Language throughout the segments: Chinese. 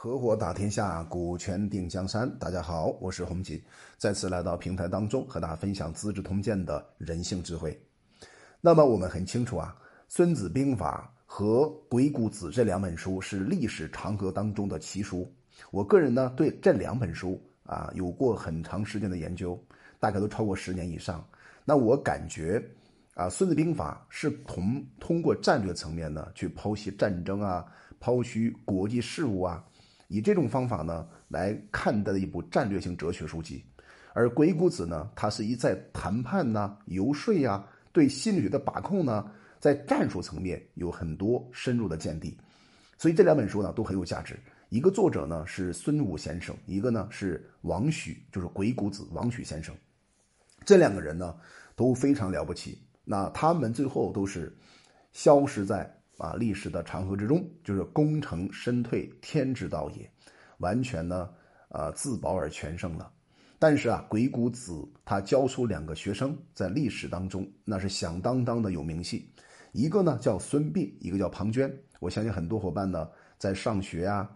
合伙打天下，股权定江山。大家好，我是洪吉，再次来到平台当中，和大家分享《资治通鉴》的人性智慧。那么我们很清楚啊，《孙子兵法》和《鬼谷子》这两本书是历史长河当中的奇书。我个人呢，对这两本书啊有过很长时间的研究，大概都超过十年以上。那我感觉啊，《孙子兵法》是同通过战略层面呢，去剖析战争啊，剖析国际事务啊。以这种方法呢来看待的一部战略性哲学书籍，而《鬼谷子》呢，他是一在谈判呐、游说呀、对心理学的把控呢，在战术层面有很多深入的见地，所以这两本书呢都很有价值。一个作者呢是孙武先生，一个呢是王许，就是《鬼谷子》王许先生，这两个人呢都非常了不起。那他们最后都是消失在。啊，历史的长河之中，就是功成身退，天之道也，完全呢，呃，自保而全胜了。但是啊，鬼谷子他教出两个学生，在历史当中那是响当当的有名气，一个呢叫孙膑，一个叫庞涓。我相信很多伙伴呢在上学啊，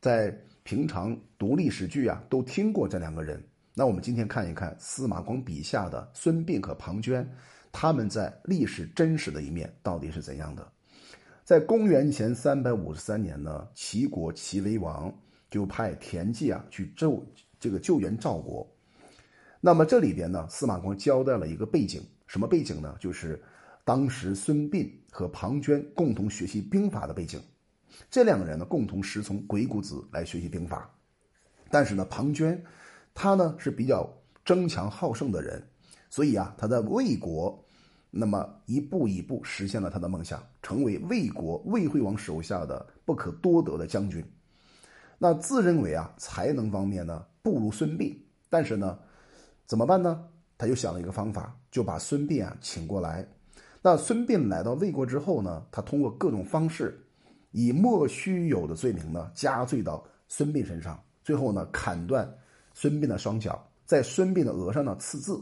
在平常读历史剧啊，都听过这两个人。那我们今天看一看司马光笔下的孙膑和庞涓，他们在历史真实的一面到底是怎样的？在公元前三百五十三年呢，齐国齐威王就派田忌啊去救这个救援赵国。那么这里边呢，司马光交代了一个背景，什么背景呢？就是当时孙膑和庞涓共同学习兵法的背景。这两个人呢，共同师从鬼谷子来学习兵法。但是呢，庞涓他呢是比较争强好胜的人，所以啊，他在魏国。那么一步一步实现了他的梦想，成为魏国魏惠王手下的不可多得的将军。那自认为啊才能方面呢不如孙膑，但是呢怎么办呢？他就想了一个方法，就把孙膑啊请过来。那孙膑来到魏国之后呢，他通过各种方式，以莫须有的罪名呢加罪到孙膑身上，最后呢砍断孙膑的双脚，在孙膑的额上呢刺字。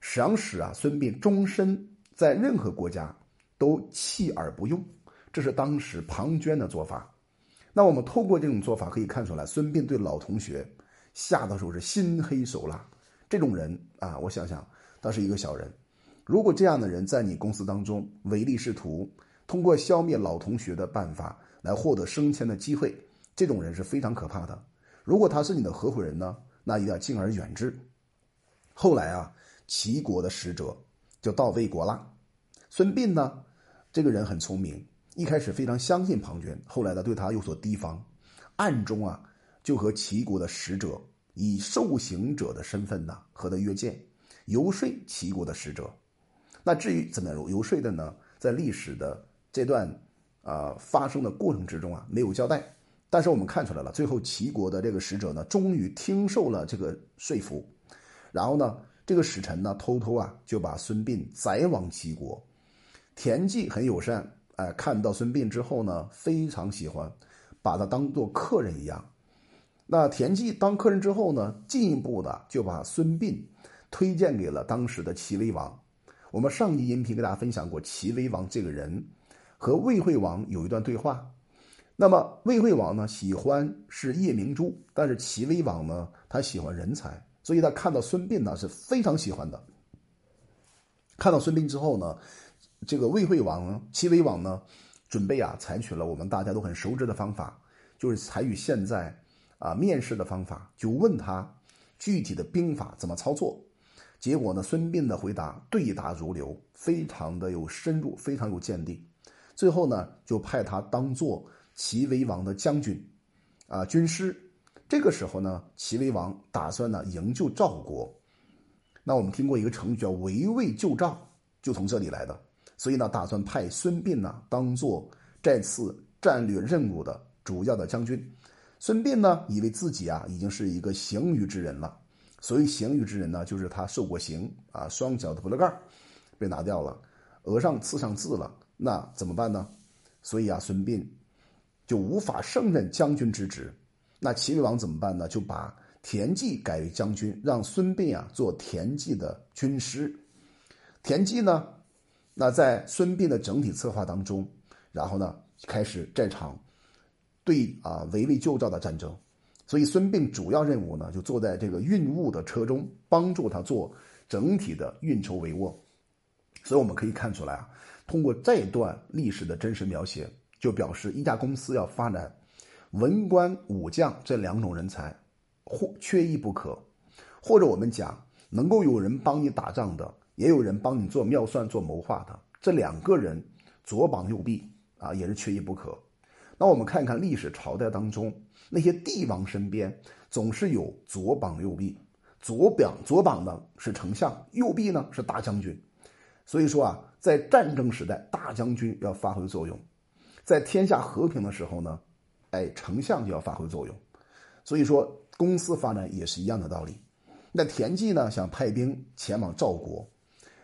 想使啊，孙膑终身在任何国家都弃而不用，这是当时庞涓的做法。那我们透过这种做法可以看出来，孙膑对老同学下的时候是心黑手辣。这种人啊，我想想，他是一个小人。如果这样的人在你公司当中唯利是图，通过消灭老同学的办法来获得升迁的机会，这种人是非常可怕的。如果他是你的合伙人呢，那一定要敬而远之。后来啊。齐国的使者就到魏国了。孙膑呢，这个人很聪明，一开始非常相信庞涓，后来呢对他有所提防，暗中啊就和齐国的使者以受刑者的身份呢和他约见，游说齐国的使者。那至于怎么游说的呢？在历史的这段啊发生的过程之中啊没有交代，但是我们看出来了，最后齐国的这个使者呢终于听受了这个说服，然后呢。这个使臣呢，偷偷啊就把孙膑载往齐国。田忌很友善，哎，看到孙膑之后呢，非常喜欢，把他当做客人一样。那田忌当客人之后呢，进一步的就把孙膑推荐给了当时的齐威王。我们上集音频给大家分享过，齐威王这个人和魏惠王有一段对话。那么魏惠王呢，喜欢是夜明珠，但是齐威王呢，他喜欢人才。所以他看到孙膑呢是非常喜欢的。看到孙膑之后呢，这个魏惠王、齐威王呢，准备啊采取了我们大家都很熟知的方法，就是采取现在啊面试的方法，就问他具体的兵法怎么操作。结果呢，孙膑的回答对答如流，非常的有深入，非常有见地。最后呢，就派他当做齐威王的将军，啊军师。这个时候呢，齐威王打算呢营救赵国。那我们听过一个成语叫“围魏救赵”，就从这里来的。所以呢，打算派孙膑呢当做这次战略任务的主要的将军。孙膑呢，以为自己啊已经是一个刑狱之人了。所以刑狱之人呢，就是他受过刑啊，双脚的脖子盖被拿掉了，额上刺上字了，那怎么办呢？所以啊，孙膑就无法胜任将军之职。那齐威王怎么办呢？就把田忌改为将军，让孙膑啊做田忌的军师。田忌呢，那在孙膑的整体策划当中，然后呢开始这场对啊围魏救赵的战争。所以孙膑主要任务呢，就坐在这个运物的车中，帮助他做整体的运筹帷幄。所以我们可以看出来啊，通过这段历史的真实描写，就表示一家公司要发展文官武将这两种人才，或缺一不可。或者我们讲，能够有人帮你打仗的，也有人帮你做妙算、做谋划的，这两个人左膀右臂啊，也是缺一不可。那我们看看历史朝代当中。那些帝王身边总是有左膀右臂，左膀左膀呢是丞相，右臂呢是大将军。所以说啊，在战争时代，大将军要发挥作用；在天下和平的时候呢，哎，丞相就要发挥作用。所以说，公司发展也是一样的道理。那田忌呢，想派兵前往赵国，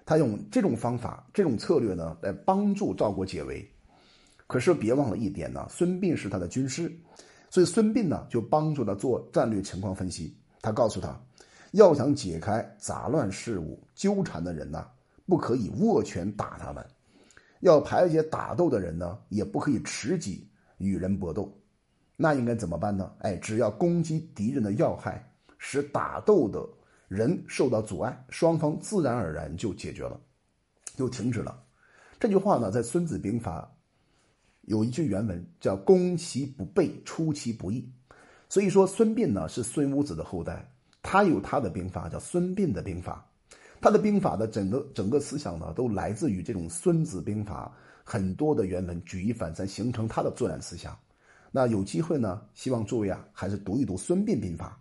他用这种方法、这种策略呢，来帮助赵国解围。可是别忘了一点呢，孙膑是他的军师。所以孙膑呢，就帮助他做战略情况分析。他告诉他，要想解开杂乱事务纠缠的人呢，不可以握拳打他们；要排解打斗的人呢，也不可以持戟与人搏斗。那应该怎么办呢？哎，只要攻击敌人的要害，使打斗的人受到阻碍，双方自然而然就解决了，就停止了。这句话呢，在《孙子兵法》。有一句原文叫“攻其不备，出其不意”，所以说孙膑呢是孙武子的后代，他有他的兵法叫孙膑的兵法，他的兵法的整个整个思想呢都来自于这种孙子兵法很多的原文，举一反三形成他的作战思想。那有机会呢，希望诸位啊还是读一读孙膑兵法，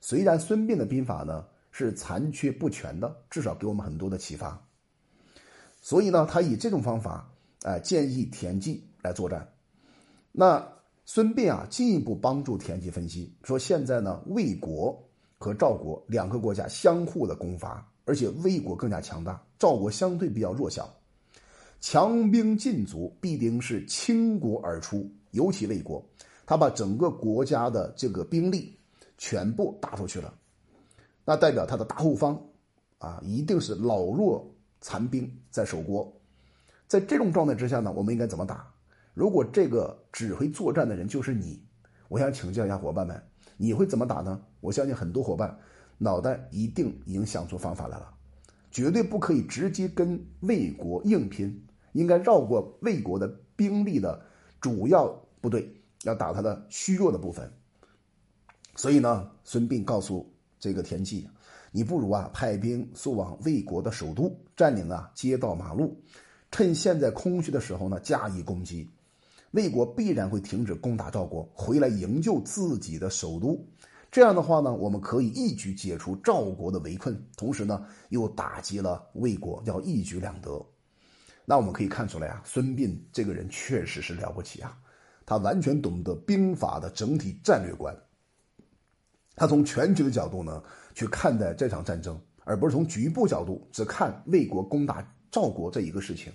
虽然孙膑的兵法呢是残缺不全的，至少给我们很多的启发。所以呢，他以这种方法，哎，建议田忌。来作战，那孙膑啊进一步帮助田忌分析说，现在呢魏国和赵国两个国家相互的攻伐，而且魏国更加强大，赵国相对比较弱小，强兵进足必定是倾国而出，尤其魏国，他把整个国家的这个兵力全部打出去了，那代表他的大后方啊一定是老弱残兵在守国，在这种状态之下呢，我们应该怎么打？如果这个指挥作战的人就是你，我想请教一下伙伴们，你会怎么打呢？我相信很多伙伴脑袋一定已经想出方法来了，绝对不可以直接跟魏国硬拼，应该绕过魏国的兵力的主要部队，要打他的虚弱的部分。所以呢，孙膑告诉这个田忌，你不如啊派兵速往魏国的首都，占领啊街道马路，趁现在空虚的时候呢加以攻击。魏国必然会停止攻打赵国，回来营救自己的首都。这样的话呢，我们可以一举解除赵国的围困，同时呢，又打击了魏国，要一举两得。那我们可以看出来啊，孙膑这个人确实是了不起啊，他完全懂得兵法的整体战略观。他从全局的角度呢去看待这场战争，而不是从局部角度只看魏国攻打赵国这一个事情。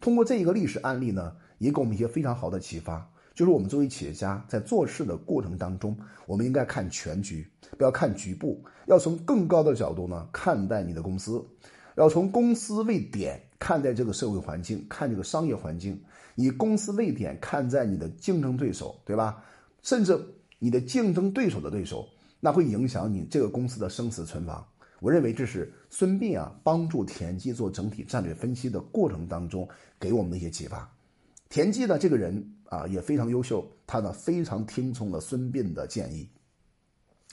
通过这一个历史案例呢。也给我们一些非常好的启发，就是我们作为企业家在做事的过程当中，我们应该看全局，不要看局部，要从更高的角度呢看待你的公司，要从公司为点看待这个社会环境，看这个商业环境，以公司位点看在你的竞争对手，对吧？甚至你的竞争对手的对手，那会影响你这个公司的生死存亡。我认为这是孙膑啊帮助田忌做整体战略分析的过程当中给我们的一些启发。田忌呢，这个人啊也非常优秀，他呢非常听从了孙膑的建议。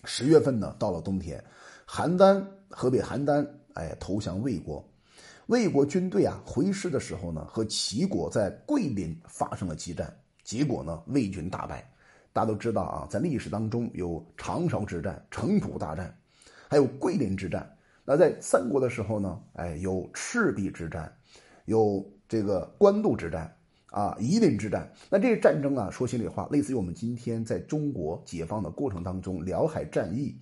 十月份呢，到了冬天，邯郸河北邯郸哎投降魏国，魏国军队啊回师的时候呢，和齐国在桂林发生了激战，结果呢魏军大败。大家都知道啊，在历史当中有长勺之战、城濮大战，还有桂林之战。那在三国的时候呢，哎有赤壁之战，有这个官渡之战。啊，夷陵之战，那这个战争啊，说心里话，类似于我们今天在中国解放的过程当中，辽海战役，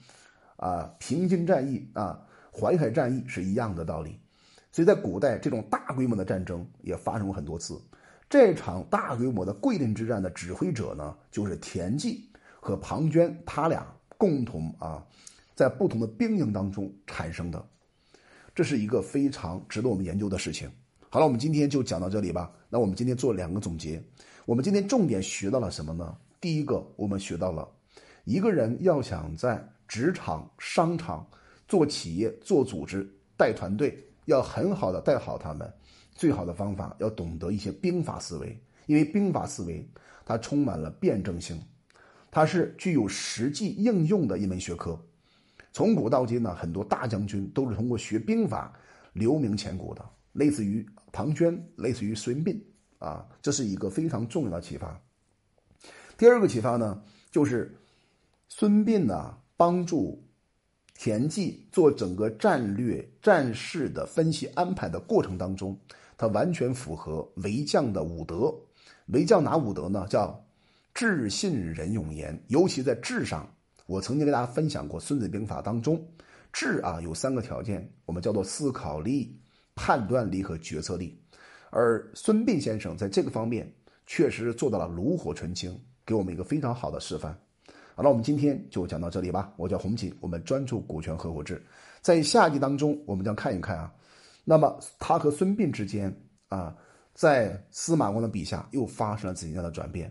啊，平津战役啊，淮海战役是一样的道理。所以在古代，这种大规模的战争也发生过很多次。这场大规模的桂林之战的指挥者呢，就是田忌和庞涓，他俩共同啊，在不同的兵营当中产生的，这是一个非常值得我们研究的事情。好了，我们今天就讲到这里吧。那我们今天做两个总结。我们今天重点学到了什么呢？第一个，我们学到了，一个人要想在职场、商场做企业、做组织、带团队，要很好的带好他们，最好的方法要懂得一些兵法思维，因为兵法思维它充满了辩证性，它是具有实际应用的一门学科。从古到今呢，很多大将军都是通过学兵法留名千古的，类似于庞涓，类似于孙膑啊，这是一个非常重要的启发。第二个启发呢，就是孙膑呢帮助田忌做整个战略战事的分析安排的过程当中，他完全符合为将的五德。为将哪五德呢？叫智信仁勇严。尤其在智上，我曾经跟大家分享过《孙子兵法》当中，智啊有三个条件，我们叫做思考力、判断力和决策力。而孙膑先生在这个方面确实做到了炉火纯青。给我们一个非常好的示范。好了，我们今天就讲到这里吧。我叫洪锦，我们专注股权合伙制。在下一集当中，我们将看一看啊，那么他和孙膑之间啊，在司马光的笔下又发生了怎样的转变？